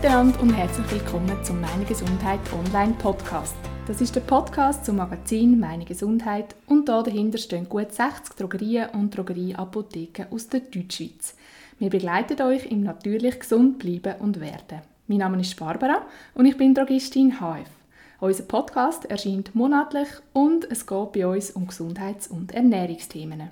miteinander und herzlich willkommen zum Meine Gesundheit Online Podcast. Das ist der Podcast zum Magazin Meine Gesundheit und da dahinter stehen gut 60 Drogerien und Drogerieapotheken aus der Deutschschweiz. Wir begleiten euch im natürlich gesund bleiben und werden. Mein Name ist Barbara und ich bin Drogistin HF. Unser Podcast erscheint monatlich und es geht bei uns um Gesundheits- und Ernährungsthemen.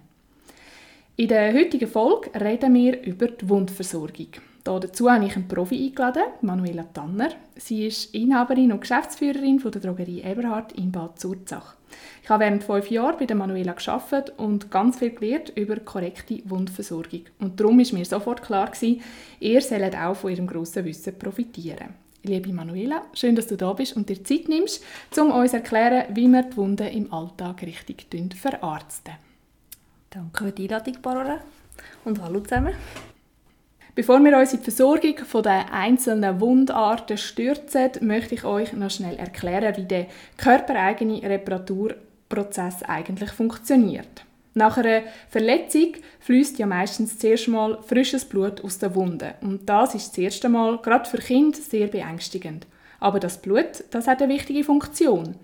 In der heutigen Folge reden wir über die Wundversorgung. Dazu habe ich einen Profi eingeladen, Manuela Tanner. Sie ist Inhaberin und Geschäftsführerin der Drogerie Eberhard in Bad Zurzach. Ich habe während fünf Jahren bei der Manuela geschafft und ganz viel gelernt über korrekte Wundversorgung. Und darum ist mir sofort klar gewesen, ihr sollt auch von ihrem grossen Wissen profitieren. Liebe Manuela, schön, dass du da bist und dir Zeit nimmst, um uns zu erklären, wie wir die Wunden im Alltag richtig verarzten. Danke für die Einladung, Barbara. Und hallo zusammen. Bevor wir uns in die Versorgung der einzelnen Wundarten stürzen, möchte ich euch noch schnell erklären, wie der körpereigene Reparaturprozess eigentlich funktioniert. Nach einer Verletzung fließt ja meistens zuerst mal frisches Blut aus der Wunde. Und das ist das erste Mal, gerade für Kinder, sehr beängstigend. Aber das Blut, das hat eine wichtige Funktion.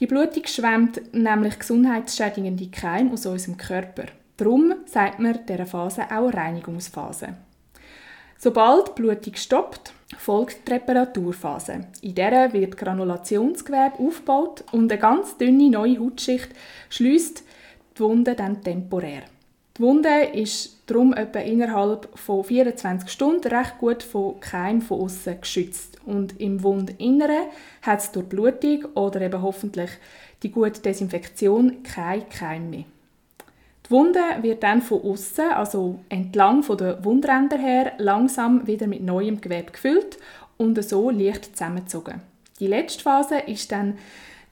Die Blutung schwemmt nämlich gesundheitsschädigende Keime aus unserem Körper. Darum sagt man dieser Phase auch Reinigungsphase. Sobald die Blutung stoppt, folgt die Reparaturphase. In der wird Granulationsgewebe aufgebaut und eine ganz dünne neue Hautschicht schließt die Wunde dann temporär. Die Wunde ist darum etwa innerhalb von 24 Stunden recht gut von Keim von außen geschützt. Und im Wundinneren hat es durch Blutung oder eben hoffentlich die gute Desinfektion kein Keim mehr. Die Wunde wird dann von außen, also entlang von der Wundränder her, langsam wieder mit neuem Gewebe gefüllt und so leicht zusammengezogen. Die letzte Phase ist dann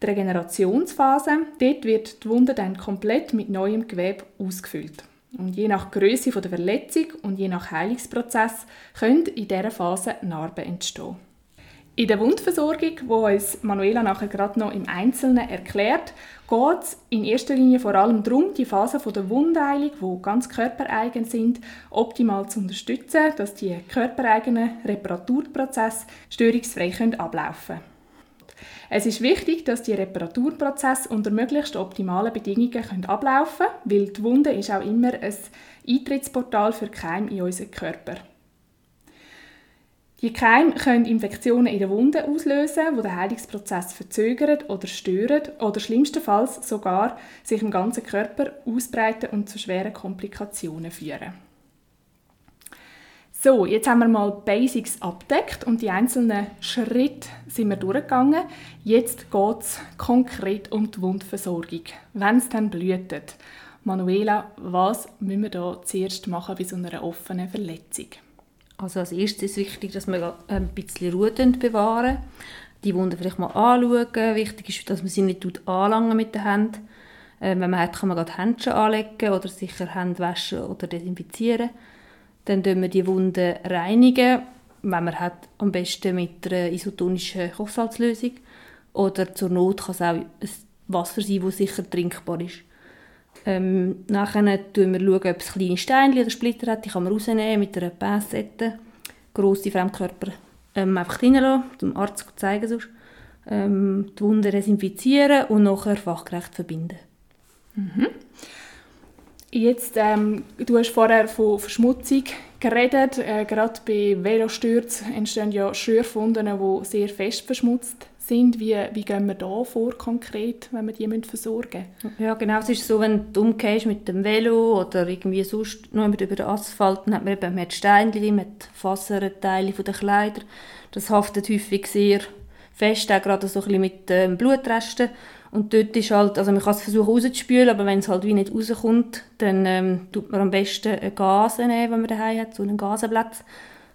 die Regenerationsphase. Dort wird die Wunde dann komplett mit neuem Gewebe ausgefüllt. Und je nach Größe der Verletzung und je nach Heilungsprozess können in dieser Phase Narben entstehen. In der Wundversorgung, wo uns Manuela nachher gerade noch im Einzelnen erklärt, geht es in erster Linie vor allem darum, die Phasen der Wundheilung, die ganz körpereigen sind, optimal zu unterstützen, dass die körpereigenen Reparaturprozesse störungsfrei ablaufen können. Es ist wichtig, dass die Reparaturprozesse unter möglichst optimalen Bedingungen ablaufen können, weil die Wunde ist auch immer ein Eintrittsportal für Keim in unseren Körper. Die Keime können Infektionen in der Wunde auslösen, die den Heilungsprozess verzögern oder stören oder schlimmstenfalls sogar sich im ganzen Körper ausbreiten und zu schweren Komplikationen führen. So, jetzt haben wir mal Basics abdeckt und die einzelnen Schritte sind wir durchgegangen. Jetzt geht es konkret um die Wundversorgung. Wenn es dann blühtet. Manuela, was müssen wir da zuerst machen bei so einer offenen Verletzung? Also als erstes ist es wichtig, dass wir ein bisschen Ruhe bewahren. Die Wunde vielleicht mal anschauen. Wichtig ist, dass man sie nicht anlangen mit den Händen. Ähm, wenn man hat, kann man gerade Händchen anlegen oder sicher Hände waschen oder desinfizieren. Dann reinigen wir die Wunde reinigen, wenn man hat, am besten mit einer isotonischen Kochsalzlösung. Oder zur Not kann es auch ein Wasser sein, das sicher trinkbar ist. Ähm, nachher schauen wir, ob es kleine Steine oder Splitter hat. Die kann man rausnehmen mit einer Pinzette. Grosse Fremdkörper ähm, einfach reinlassen, dem Arzt zeigen sonst. Ähm, die Wunde desinfizieren und nachher fachgerecht verbinden. Mhm. Jetzt, ähm, du hast vorher von Verschmutzung geredet. Äh, gerade bei Velostürzen entstehen ja Schürfwunden, die sehr fest verschmutzt sind. Wie, wie gehen wir da vor konkret, wenn wir die versorgen müssen? Ja, genau. Es ist so, wenn du umgehst mit dem Velo oder irgendwie sonst noch über den Asphalt, dann hat man eben man Steinchen, man hat Faserteile von den. Das haftet häufig sehr fest, auch gerade so ein mit ähm, Blutresten. Und dort ist halt, also man kann es versuchen rauszuspülen, aber wenn es halt wie nicht rauskommt, dann ähm, tut man am besten Gas nehmen, wenn man daheim hat, so einen Gasenplatz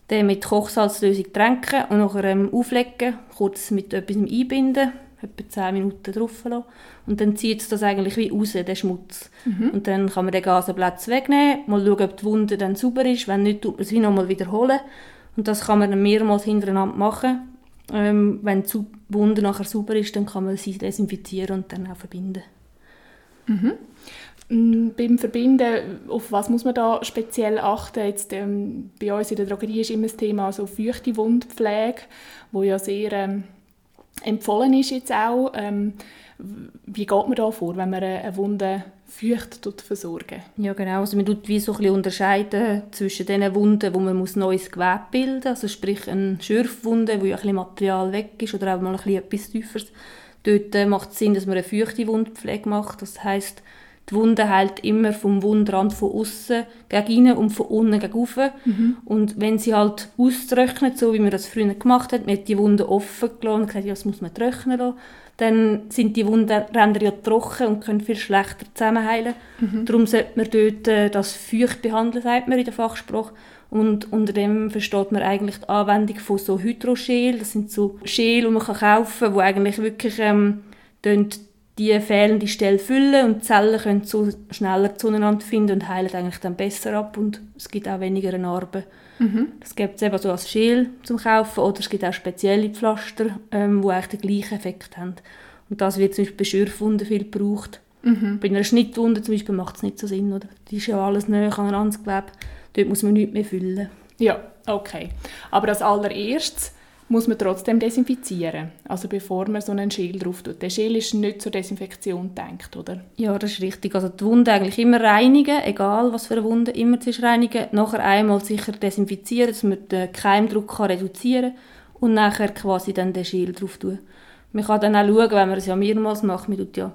den mit Kochsalzlösung tränken und nachher ähm, auflegen, kurz mit etwas einbinden, etwa 10 Minuten drauf lassen. Und dann zieht es das eigentlich wie raus, den Schmutz. Mhm. Und dann kann man den Gasenplatz wegnehmen, mal schauen, ob die Wunde dann sauber ist. Wenn nicht, tut man es wie nochmal wiederholen. Und das kann man dann mehrmals hintereinander machen. Ähm, wenn die Wunde nachher sauber ist, dann kann man sie desinfizieren und dann auch verbinden. Mhm. Beim Verbinden, auf was muss man da speziell achten? Jetzt, ähm, bei uns in der Drogerie ist immer das Thema so feuchte Wundpflege, wo ja sehr ähm, empfohlen ist jetzt auch. Ähm, wie geht man da vor, wenn man eine Wunde feucht versorgen Ja genau, also man tut wie so ein unterscheiden zwischen den Wunden, wo man muss neues Gewebe bilden muss, also sprich eine Schürfwunde, wo ja ein bisschen Material weg ist oder auch mal ein etwas Tieferes. Dort äh, macht es Sinn, dass man eine feuchte Wundpflege macht, das heißt die Wunde heilt immer vom Wundrand von außen gegen innen und von unten gegen oben. Mhm. Und wenn sie halt austrocknet, so wie man das früher gemacht hat, man hat die Wunde offen gelassen und gesagt, ja, das muss man trocknen lassen, dann sind die Wundränder ja trocken und können viel schlechter zusammenheilen. Mhm. Darum sollte man dort äh, das feucht behandeln, sagt man in der Fachsprache. Und unter dem versteht man eigentlich die Anwendung von so Hydroschel. Das sind so Schäl, die man kaufen kann, die eigentlich wirklich ähm, die fehlende Stelle füllen und die Zellen können so schneller zueinander finden und heilen eigentlich dann besser ab und es gibt auch weniger Narben. Mhm. Das gibt es eben so als Schäl zum Kaufen oder es gibt auch spezielle Pflaster, ähm, die eigentlich den gleichen Effekt haben. Und das wird zum Beispiel bei Schürfwunden viel gebraucht. Mhm. Bei einer Schnittwunde zum Beispiel macht es nicht so Sinn, oder? Die ist ja alles näher aneinander Gewebe. Dort muss man nichts mehr füllen. Ja, okay. Aber als allererstes muss man trotzdem desinfizieren. Also bevor man so einen Schäl drauf tut. Der Schäl ist nicht zur Desinfektion gedacht, oder? Ja, das ist richtig. Also die Wunde eigentlich immer reinigen, egal was für eine Wunde, immer zuerst reinigen. Nachher einmal sicher desinfizieren, dass man den Keimdruck reduzieren kann. Und nachher quasi dann den Schäl drauf tun. Man kann dann auch schauen, wenn man es ja mehrmals macht, man tut ja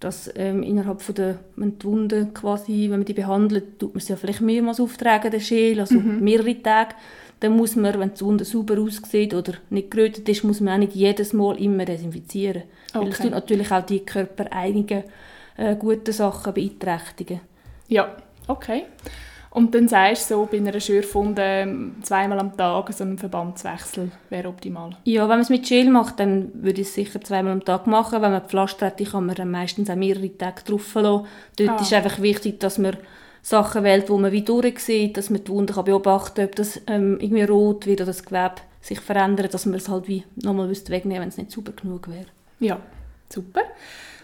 das ähm, innerhalb von der wenn die Wunde quasi, wenn man die behandelt, tut man es ja vielleicht mehrmals auftragen, den Schäl, also mhm. mehrere Tage dann muss man, wenn die Wunde sauber aussieht oder nicht gerötet ist, muss man auch nicht jedes Mal immer desinfizieren. Okay. Weil es tut natürlich auch die körpereigenen äh, guten Sachen beeinträchtigen. Ja, okay. Und dann sagst du so, bei einer Schürfwunde ähm, zweimal am Tag so ein Verbandswechsel wäre optimal? Ja, wenn man es mit Gel macht, dann würde ich es sicher zweimal am Tag machen. Wenn man Pflaster hat, kann man dann meistens auch mehrere Tage drauf lassen. Dort ah. ist einfach wichtig, dass man Sachen wählt, wo man wie durchsieht, dass man die Wunde kann beobachten kann, ob das ähm, irgendwie rot wird oder das Gewebe sich verändert, dass man es halt wie nochmal wegnehmen wenn es nicht sauber genug wäre. Ja, super.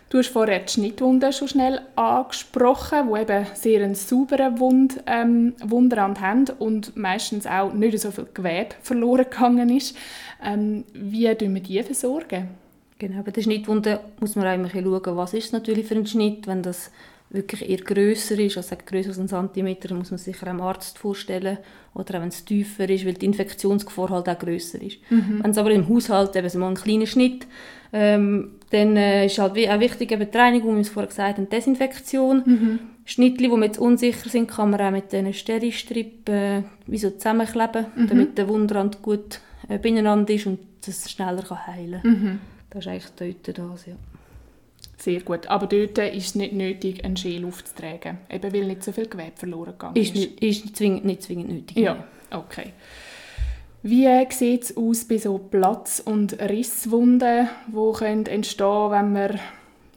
Du hast vorher die Schnittwunde schon schnell angesprochen, die eben sehr einen sauberen Wund, ähm, Wundrand haben und meistens auch nicht so viel Gewebe verloren gegangen ist. Ähm, wie tun wir die versorgen? Genau, bei der Schnittwunde muss man eigentlich schauen, was ist es natürlich für ein Schnitt, wenn das wirklich eher grösser ist, also grösser als ein Zentimeter, muss man sich einem Arzt vorstellen. Oder auch wenn es tiefer ist, weil die Infektionsgefahr halt auch grösser ist. Mhm. Wenn es aber im Haushalt eben so mal ein kleiner Schnitt, ähm, dann äh, ist halt auch wichtig eben die Reinigung, wie wir es vorher gesagt haben, Desinfektion. Mhm. Schnittli, die wir jetzt unsicher sind, kann man auch mit diesen Steristrip äh, wie so zusammenkleben, mhm. damit der Wundrand gut äh, beieinander ist und es schneller kann heilen kann. Mhm. Das ist eigentlich dort das, ja. Sehr gut. Aber dort ist es nicht nötig, einen Schäl aufzutragen, eben weil nicht so viel Gewebe verloren gegangen ist. Ist nicht, ist nicht, zwingend, nicht zwingend nötig. Ja, okay. Wie sieht es aus bei so Platz- und Risswunden, die entstehen wenn man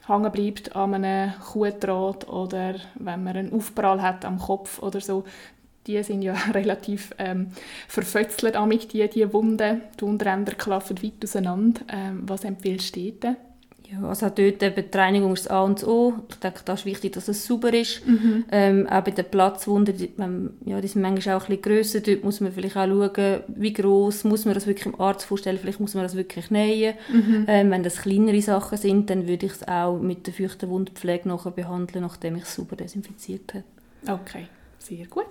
hängen bleibt an einem Kuhdraht oder wenn man einen Aufprall hat am Kopf oder so. Die sind ja relativ ähm, verfötzelt, die, die Wunden. Die Wundränder klaffen weit auseinander. Ähm, was empfiehlst du dir? Ja, also dort eben die Reinigung ist das A und O. Ich denke, da ist wichtig, dass es sauber ist. Mhm. Ähm, auch bei den Platzwunden, die, ja, die sind manchmal auch ein bisschen grösser. Dort muss man vielleicht auch schauen, wie groß muss man das wirklich im Arzt vorstellen. Vielleicht muss man das wirklich nähen. Mhm. Ähm, wenn das kleinere Sachen sind, dann würde ich es auch mit der feuchten Wundpflege nachher behandeln, nachdem ich es sauber desinfiziert habe. Okay, sehr gut.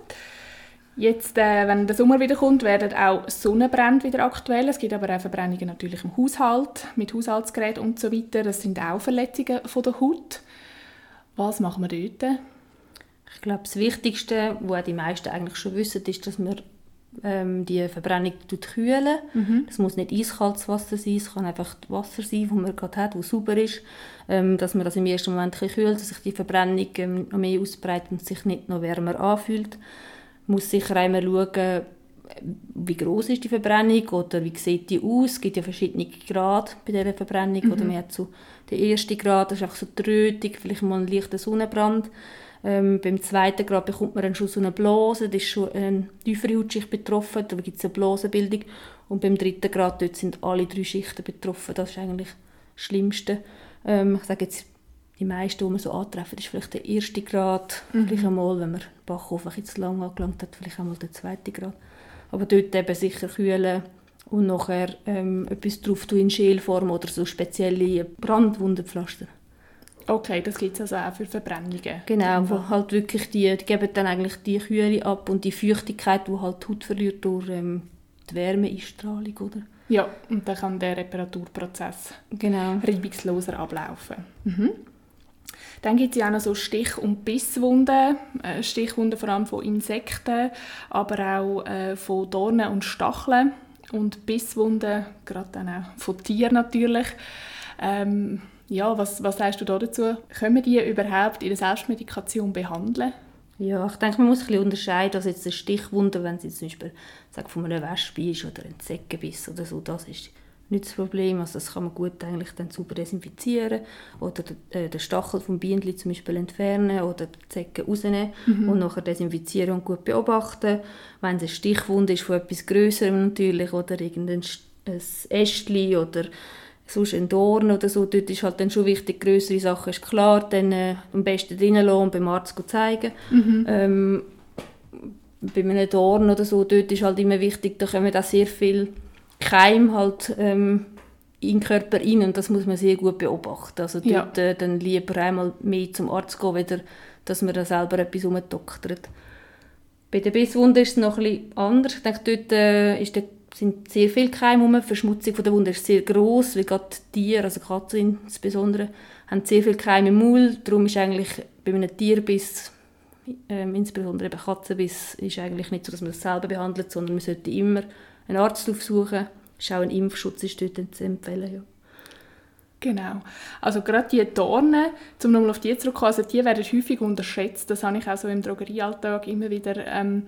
Jetzt, äh, wenn der Sommer wieder kommt, werden auch Sonnenbrände wieder aktuell. Es gibt aber auch Verbrennungen natürlich im Haushalt, mit Haushaltsgeräten und so weiter. Das sind auch Verletzungen von der Haut. Was machen wir dort? Ich glaube, das Wichtigste, was die meisten eigentlich schon wissen, ist, dass man ähm, die Verbrennung kühlen mhm. Das muss nicht eiskaltes Wasser sein, es kann einfach Wasser sein, das man gerade hat, das sauber ist. Ähm, dass man das im ersten Moment kühlt, dass sich die Verbrennung ähm, noch mehr ausbreitet und sich nicht noch wärmer anfühlt muss sicher einmal schauen, wie groß ist die Verbrennung oder wie sieht die aus. Es gibt ja verschiedene Grade bei dieser Verbrennung. Mhm. Oder man hat so den ersten Grad, das ist einfach so die Rötung, vielleicht mal ein leichter Sonnenbrand. Ähm, beim zweiten Grad bekommt man dann schon so eine Blase, da ist schon eine tiefere Hautschicht betroffen, da gibt es eine Blasenbildung. Und beim dritten Grad dort sind alle drei Schichten betroffen, das ist eigentlich das Schlimmste. Ähm, ich sage jetzt die meisten, die man so antreffen, ist vielleicht der erste Grad, mhm. vielleicht einmal, wenn man den Backofen ein zu lange angelangt hat, vielleicht einmal der zweite Grad. Aber dort eben sicher kühlen und nachher ähm, etwas drauf tun in Schälform oder so spezielle Brandwundenpflaster. Okay, das gibt es also auch für Verbrennungen. Genau, wo halt wirklich die, die geben dann eigentlich die Kühle ab und die Feuchtigkeit, die halt die Haut verliert durch ähm, die Wärmeeinstrahlung, oder? Ja, und dann kann der Reparaturprozess genau. reibungsloser ablaufen. Mhm. Dann gibt es ja auch noch so Stich- und Bisswunden, äh, Stichwunden vor allem von Insekten, aber auch äh, von Dornen und Stacheln und Bisswunden, gerade dann auch von Tieren natürlich. Ähm, ja, was, was sagst du da dazu? Können wir die überhaupt in der Selbstmedikation behandeln? Ja, ich denke, man muss ein bisschen unterscheiden, also jetzt eine Stichwunde, wenn sie zum Beispiel sag, von einer Wespe ist oder ein Zeckenbiss oder so, das ist nicht das Problem. Also das kann man gut eigentlich dann sauber desinfizieren oder den, äh, den Stachel vom Bienen zum Beispiel entfernen oder die Zecke rausnehmen mhm. und nachher desinfizieren und gut beobachten. Wenn es eine Stichwunde ist von etwas Größerem natürlich oder irgendein Ästchen oder sonst ein Dorn oder so, dort ist halt dann schon wichtig, größere Sachen ist klar, dann äh, am besten drinnen lassen und beim Arzt zeigen. Mhm. Ähm, bei einem Dorn oder so, dort ist halt immer wichtig, da kommen auch sehr viel Keim halt ähm, in den Körper rein und das muss man sehr gut beobachten. Also dort ja. äh, dann lieber einmal mehr zum Arzt gehen, wieder, dass man da selber etwas umdoktert. Bei der Bisswunde ist es noch etwas anders. Ich denke, dort äh, ist der, sind sehr viele Keime rum. Die Verschmutzung von der Wunde ist sehr gross, weil gerade Tiere, also Katzen insbesondere, haben sehr viele Keime im Maul. Darum ist eigentlich bei einem Tierbiss, ähm, insbesondere bei Katzenbiss, ist eigentlich nicht so, dass man das selber behandelt, sondern man sollte immer einen Arzt aufsuchen. Ist auch ein Impfschutz ist dort zu empfehlen. Ja. Genau. Also gerade die Dornen, um nochmal auf die zurückzukommen, also die werden häufig unterschätzt. Das habe ich auch so im Drogeriealltag immer wieder ähm,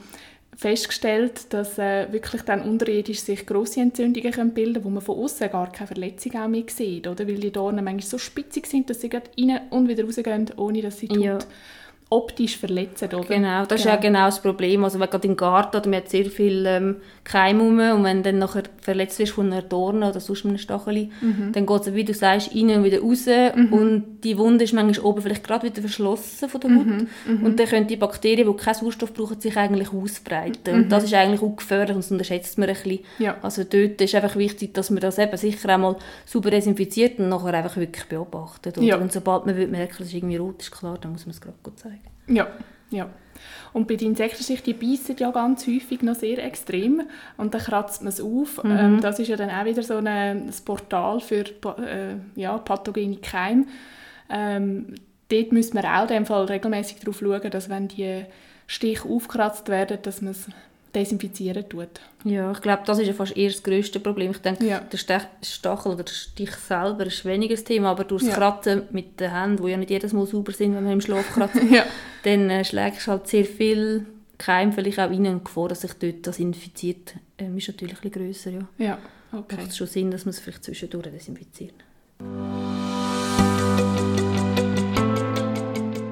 festgestellt, dass äh, wirklich dann unterirdisch sich grosse Entzündungen können bilden können, wo man von außen gar keine Verletzung auch mehr sieht, oder? Weil die Dornen manchmal so spitzig sind, dass sie rein und wieder rausgehen, ohne dass sie die ja optisch verletzen, oder? Genau, das genau. ist ja genau das Problem. Also wenn gerade im Garten, oder man hat sehr viel ähm, Keim rum, und wenn dann nachher verletzt wirst von einer Dorne oder sonst einem Stacheli, mhm. dann geht es, wie du sagst, rein und wieder raus mhm. und die Wunde ist manchmal oben vielleicht gerade wieder verschlossen von der Haut mhm. mhm. und dann können die Bakterien, die keinen Sauerstoff brauchen, sich eigentlich ausbreiten. Und das mhm. ist eigentlich auch gefährlich und das unterschätzt man ein bisschen. Ja. Also dort ist einfach wichtig, dass man das eben sicher einmal sauber desinfiziert und nachher einfach wirklich beobachtet. Ja. Und sobald man merkt, dass es irgendwie rot ist, klar, dann muss man es gerade zeigen. Ja, ja. Und bei den Insekten, die beißen ja ganz häufig noch sehr extrem und dann kratzt man es auf. Mhm. Ähm, das ist ja dann auch wieder so ein, ein Portal für äh, ja, pathogene Keime. Ähm, dort müssen wir auch in dem Fall regelmäßig darauf schauen, dass wenn die Stiche aufgekratzt werden, dass man es desinfizieren tut. Ja, ich glaube, das ist ja fast eher das grösste Problem. Ich denke, ja. der Stachel oder der Stich selber ist weniger das Thema, aber durch das ja. Kratzen mit den Händen, die ja nicht jedes Mal sauber sind, wenn man im Schlaf kratzt, ja. dann äh, schlägt halt sehr viel Keim vielleicht auch rein und Gefahr, dass sich dort das infiziert, äh, ist natürlich ein bisschen grösser. Ja, ja okay. Macht es schon Sinn, dass man es vielleicht zwischendurch desinfiziert.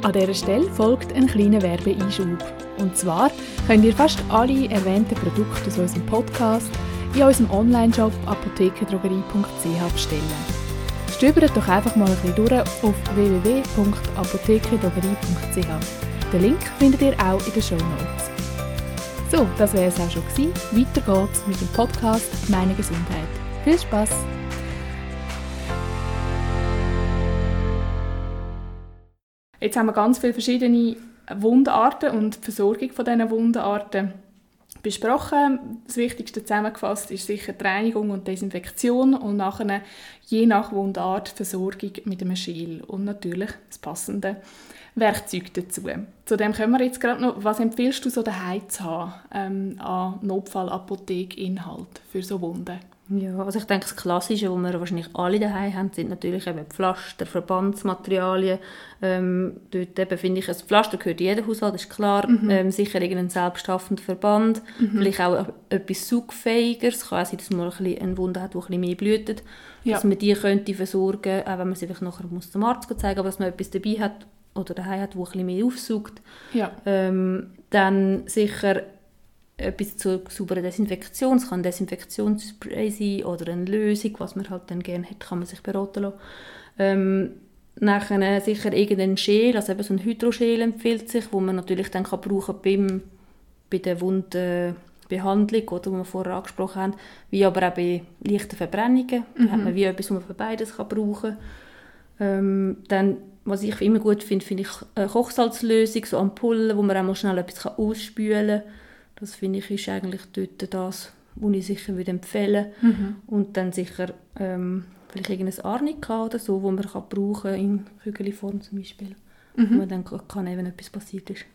An dieser Stelle folgt ein kleiner Werbeeinschub. Und zwar könnt ihr fast alle erwähnten Produkte aus unserem Podcast in unserem Online-Shop apothekedrogerie.ch bestellen. Stöbert doch einfach mal ein bisschen durch auf www.apothekedrogerie.ch. Den Link findet ihr auch in den Show Notes. So, das wäre es auch schon gewesen. Weiter geht's mit dem Podcast Meine Gesundheit. Viel Spaß! Jetzt haben wir ganz viele verschiedene Wundarten und die Versorgung von diesen Wundarten besprochen. Das Wichtigste zusammengefasst ist sicher die Reinigung und Desinfektion und nachher je nach Wundart Versorgung mit einem Schäl und natürlich das passende Werkzeug dazu. Zudem können wir jetzt gerade noch, was empfiehlst du so daheim zu haben ähm, an Notfallapothek-Inhalt für so Wunden? Ja, also ich denke, das Klassische, was wir wahrscheinlich alle daheim haben, sind natürlich eben Pflaster, Verbandsmaterialien. Ähm, dort eben finde ich, ein Pflaster gehört jeder Haushalt, ist klar. Mhm. Ähm, sicher irgendein selbsthaftender Verband. Mhm. Vielleicht auch etwas Saugfähigeres. Kann auch sein, dass man ein eine Wunde hat, die ein bisschen mehr blutet. Ja. Dass man die könnte versorgen, auch wenn man sie vielleicht nachher muss zum Arzt zeigen aber dass man etwas dabei hat oder daheim hat, wo ein bisschen mehr aufsaugt. Ja. Ähm, dann sicher etwas zur sauberen Desinfektion. Es kann ein Desinfektionsspray sein oder eine Lösung, was man halt dann gerne hat, kann man sich beraten lassen. Ähm, Nachher sicher irgendein Schäl, also eben so ein Hydroschäl empfiehlt sich, wo man natürlich dann kann brauchen beim, bei der Wundbehandlung, oder, die wir vorher angesprochen haben, wie aber auch bei leichten Verbrennungen. Mhm. Da hat man wie etwas, was man für beides kann brauchen kann. Ähm, dann, was ich immer gut finde, finde ich eine Kochsalzlösung, so Ampullen, wo man auch mal schnell etwas ausspülen kann. Das finde ich ist eigentlich dort das, was ich sicher würde empfehlen würde. Mhm. Und dann sicher ähm, vielleicht irgendein Arnika oder so, wo man kann brauchen in Kügelform zum Beispiel, mhm. wo man dann kann, wenn etwas passiert ist.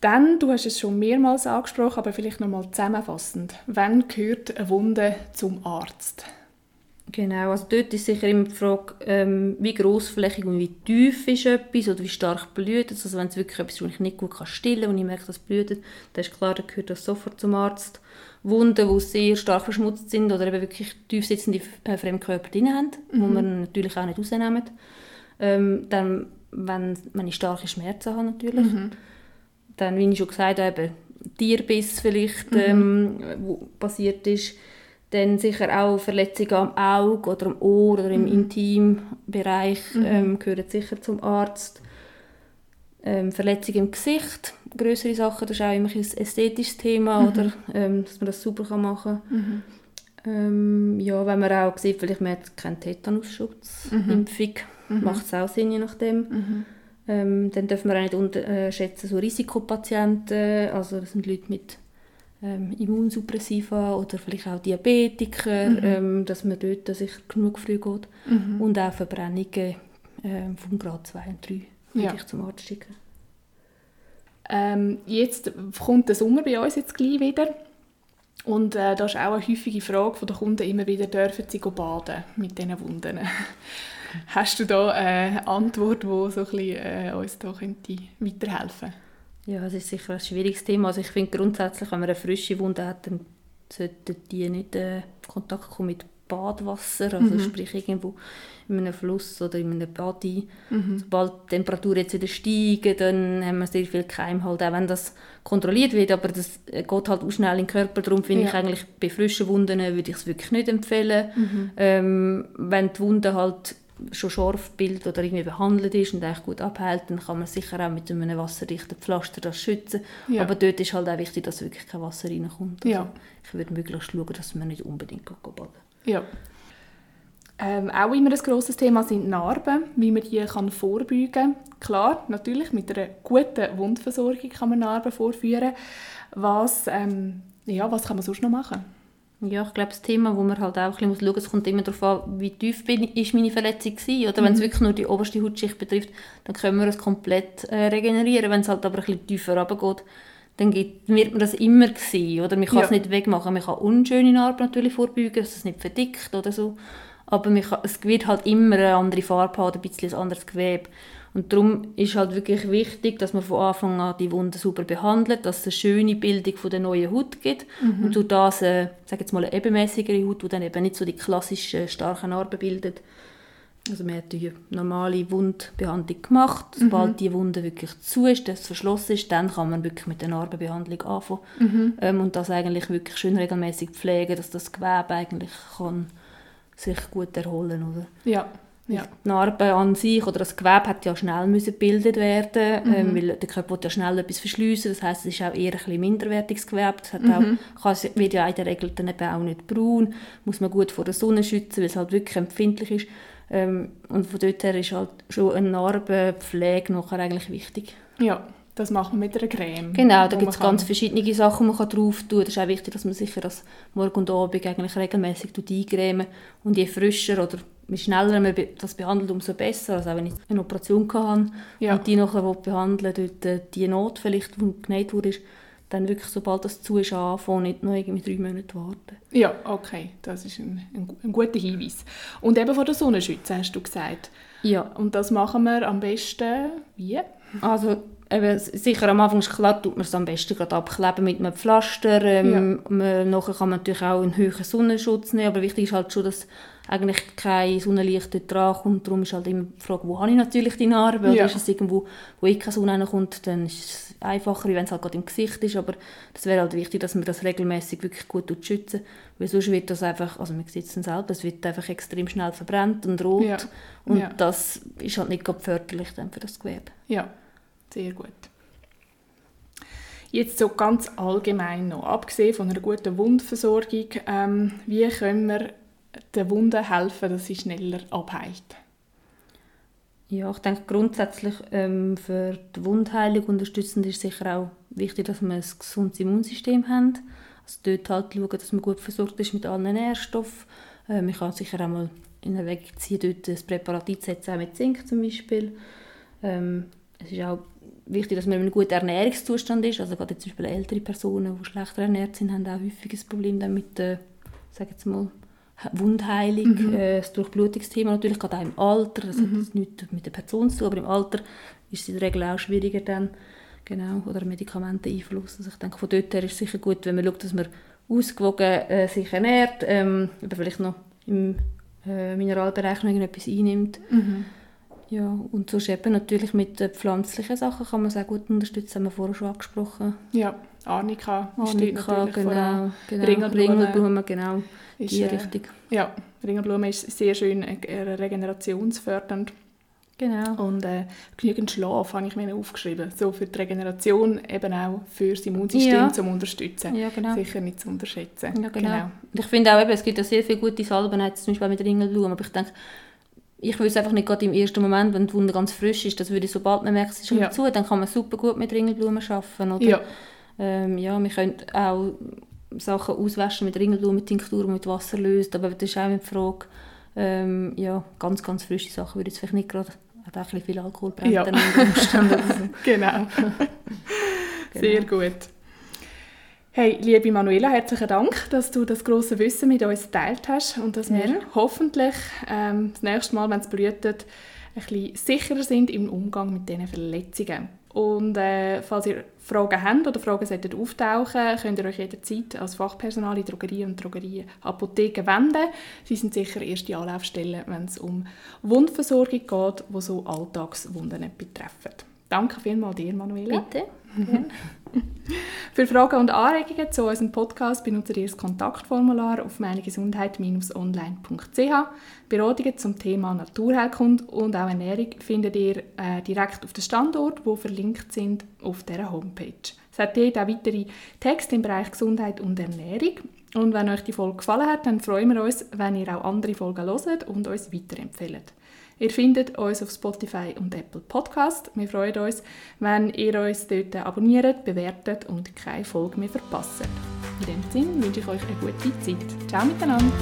Dann, du hast es schon mehrmals angesprochen, aber vielleicht nochmal zusammenfassend. Wann gehört eine Wunde zum Arzt? Genau, also dort ist sicher immer die Frage, ähm, wie grossflächig und wie tief ist etwas oder wie stark blüht es. Also wenn es wirklich etwas ist, ich nicht gut stillen kann und ich merke, dass es blüht, dann ist klar, dann gehört das sofort zum Arzt. Wunden, die sehr stark verschmutzt sind oder eben wirklich tief sitzende äh, Fremdkörper drin haben, mhm. die man natürlich auch nicht rausnehmen. Ähm, dann, wenn, wenn ich starke Schmerzen habe natürlich. Mhm. Dann, wie ich schon gesagt habe, Tierbiss vielleicht, mhm. ähm, wo passiert ist. Dann sicher auch Verletzungen am Auge oder am Ohr oder im mhm. Intimbereich mhm. ähm, gehören sicher zum Arzt. Ähm, Verletzungen im Gesicht, größere Sachen, das ist auch immer ein ästhetisches Thema, mhm. oder, ähm, dass man das super machen kann. Mhm. Ähm, ja, wenn man auch sieht, vielleicht man hat keinen Tetanusschutz, mhm. Mhm. macht es auch Sinn, je nachdem. Mhm. Ähm, dann dürfen wir auch nicht unterschätzen, so Risikopatienten, also das sind Leute mit ähm, Immunsuppressiva oder vielleicht auch Diabetiker, mhm. ähm, dass man dort sicher genug früh geht. Mhm. Und auch Verbrennungen ähm, vom Grad 2 und 3 würde ja. ich zum Arzt schicken. Ähm, jetzt kommt der Sommer bei uns jetzt gleich wieder. Und äh, da ist auch eine häufige Frage von den Kunden immer wieder, dürfen sie baden mit diesen Wunden? Hast du da eine Antwort, die so ein bisschen, äh, uns da könnte weiterhelfen Ja, das ist sicher ein schwieriges Thema. Also ich finde grundsätzlich, wenn man eine frische Wunde hat, dann sollten die nicht in äh, Kontakt kommen mit Badwasser, also mhm. sprich irgendwo in einem Fluss oder in einem Bad Mhm. Sobald die Temperaturen jetzt wieder steigen, dann haben wir sehr viel Keim, halt, auch wenn das kontrolliert wird, aber das geht halt auch schnell in den Körper, darum finde ja. ich eigentlich bei frischen Wunden würde ich es wirklich nicht empfehlen. Mhm. Ähm, wenn die Wunde halt schon scharf bildet oder irgendwie behandelt ist und eigentlich gut abhält, dann kann man sicher auch mit einem wasserdichten Pflaster das schützen. Ja. Aber dort ist halt auch wichtig, dass wirklich kein Wasser reinkommt. Also ja. Ich würde möglichst schauen, dass man nicht unbedingt baden Ja. Ähm, auch immer ein grosses Thema sind Narben, wie man die kann vorbeugen kann. Klar, natürlich, mit einer guten Wundversorgung kann man Narben vorführen. Was, ähm, ja, was kann man sonst noch machen? Ja, ich glaube, das Thema, wo man halt auch ein bisschen schauen muss, es kommt immer darauf an, wie tief bin, ist meine Verletzung war. Oder mhm. wenn es wirklich nur die oberste Hautschicht betrifft, dann können wir es komplett äh, regenerieren. Wenn es halt aber ein bisschen tiefer runtergeht, dann wird man das immer sehen. Oder man kann ja. es nicht wegmachen. Man kann unschöne Narben natürlich vorbeugen, dass es nicht verdickt oder so aber kann, es wird halt immer eine andere Farbe haben, ein bisschen ein anderes Gewebe. Und darum ist halt wirklich wichtig, dass man von Anfang an die Wunde super behandelt, dass es eine schöne Bildung von der neuen Haut gibt mhm. und durch das, äh, sage jetzt mal, eine ebenmäßigere Haut, die dann eben nicht so die klassischen starken Narben bildet. Also man hat die normale Wundbehandlung gemacht. Sobald mhm. die Wunde wirklich zu ist, dass es verschlossen ist, dann kann man wirklich mit der Narbenbehandlung anfangen. Mhm. Ähm, und das eigentlich wirklich schön regelmäßig pflegen, dass das Gewebe eigentlich kann sich gut erholen, oder? Ja. Ja. Die Narbe an sich oder das Gewebe hat ja schnell müssen gebildet werden, mhm. ähm, weil der Körper ja schnell etwas verschliessen. Das heißt, es ist auch eher ein bisschen minderwertiges Gewebe. Das hat mhm. auch, kann, wird ja in der Regel dann eben auch nicht braun. Muss man gut vor der Sonne schützen, weil es halt wirklich empfindlich ist. Ähm, und von dort her ist halt schon eine Narbenpflege nachher eigentlich wichtig. Ja. Das macht man mit einer Creme. Genau, da gibt es ganz verschiedene Sachen, die man drauf tun kann. Es ist auch wichtig, dass man sicher das Morgen und Abend eigentlich regelmäßig eincremen Und je frischer oder je schneller man das behandelt, umso besser. Also auch wenn ich eine Operation hatte ja. und die nachher behandeln dort äh, die Not vielleicht, die genäht wurde, dann wirklich, sobald das zu ist, anfangen, nicht noch irgendwie drei Monate warten. Ja, okay, das ist ein, ein, ein guter Hinweis. Und eben vor der Sonne schützen, hast du gesagt. Ja. Und das machen wir am besten wie? Also eben, sicher am Anfang ist klar, tut man es am besten gerade abkleben mit einem Pflaster. Ähm, ja. man, nachher kann man natürlich auch einen höheren Sonnenschutz nehmen, aber wichtig ist halt schon, dass eigentlich kein Sonnenlicht dort dran kommt. Darum ist halt immer die Frage, wo habe ich natürlich die Narbe? Oder ist es irgendwo, wo eh keine Sonne reinkommt, dann ist es einfacher, wenn es halt gerade im Gesicht ist. Aber das wäre halt wichtig, dass man das regelmäßig wirklich gut schützen weil sonst wird das einfach, also man sieht es dann selber, es wird einfach extrem schnell verbrannt und rot. Ja. Und ja. das ist halt nicht förderlich dann für das Gewebe. Ja, sehr gut. Jetzt so ganz allgemein noch, abgesehen von einer guten Wundversorgung, ähm, wie können wir den Wunden helfen, dass sie schneller abheilt? Ja, ich denke grundsätzlich ähm, für die Wundheilung unterstützend ist sicher auch wichtig, dass wir ein gesundes Immunsystem haben. Also dort halt schauen, dass man gut versorgt ist mit allen Nährstoffen. Äh, man kann sicher auch mal in Weg ziehen, dort ein Präparat einzusetzen, auch mit Zink zum Beispiel. Ähm, es ist auch wichtig, dass man in einem guten Ernährungszustand ist. Also gerade zum Beispiel ältere Personen, die schlechter ernährt sind, haben auch häufig ein Problem mit der, sage jetzt mal, Wundheilung, mhm. äh, das Durchblutungsthema natürlich, gerade auch im Alter, das mhm. hat nichts mit der Person zu tun, aber im Alter ist es in der Regel auch schwieriger dann, genau, oder Medikamenteneinfluss. Also ich denke, von dort her ist es sicher gut, wenn man schaut, dass man ausgewogen äh, sich ernährt, ähm, oder vielleicht noch im äh, Mineralbereich noch irgendetwas einnimmt. Mhm. Ja, und sonst eben natürlich mit äh, pflanzlichen Sachen kann man es auch gut unterstützen, haben wir vorher schon angesprochen. Ja, Arnika, Arnika genau, genau. Ringelblume, Ringelblume, genau, ist, die äh, Richtung. Ja, Ringelblume ist sehr schön äh, regenerationsfördernd. Genau. Und äh, genügend Schlaf habe ich mir aufgeschrieben. So für die Regeneration, eben auch für das Immunsystem ja. zu unterstützen. Ja, genau. Sicher nicht zu unterschätzen. Ja, genau. genau. Ich finde auch, eben, es gibt ja sehr viele gute Salben, zum Beispiel mit Ringelblumen, aber ich denke, ich will es einfach nicht gerade im ersten Moment, wenn die Wunde ganz frisch ist, das würde ich, sobald man merkt, es ist ja. zu, dann kann man super gut mit Ringelblumen arbeiten. Oder? Ja. Ähm, ja, wir können auch Sachen auswaschen mit Ringelblumen-Tinktur, mit Wasser löst, aber das ist auch eine Frage, ähm, ja, ganz, ganz frische Sachen würde ich vielleicht nicht gerade, hat auch ein viel Alkohol brennt ja. genau. Sehr genau. gut. Hey, liebe Manuela, herzlichen Dank, dass du das große Wissen mit uns geteilt hast und dass ja. wir hoffentlich ähm, das nächste Mal, wenn es blutet, ein bisschen sicherer sind im Umgang mit diesen Verletzungen. Und äh, falls ihr Fragen habt oder Fragen sollten auftauchen, könnt ihr euch jederzeit als Fachpersonal in Drogerien und Drogerien Apotheken wenden. Sie sind sicher erste Anlaufstellen, wenn es um Wundversorgung geht, die so Alltagswunden betreffen. Danke vielmals dir, Manuela. Bitte. Für Fragen und Anregungen zu unserem Podcast benutzt ihr das Kontaktformular auf meinegesundheit-online.ch. Beratungen zum Thema Naturheilkunde und auch Ernährung findet ihr äh, direkt auf dem Standort, wo verlinkt sind auf dieser Homepage. Es hat dort auch weitere Texte im Bereich Gesundheit und Ernährung. Und wenn euch die Folge gefallen hat, dann freuen wir uns, wenn ihr auch andere Folgen hört und uns weiterempfehlt. Ihr findet uns auf Spotify und Apple Podcast. Wir freuen uns, wenn ihr uns dort abonniert, bewertet und keine Folge mehr verpasst. In diesem Sinne wünsche ich euch eine gute Zeit. Ciao miteinander!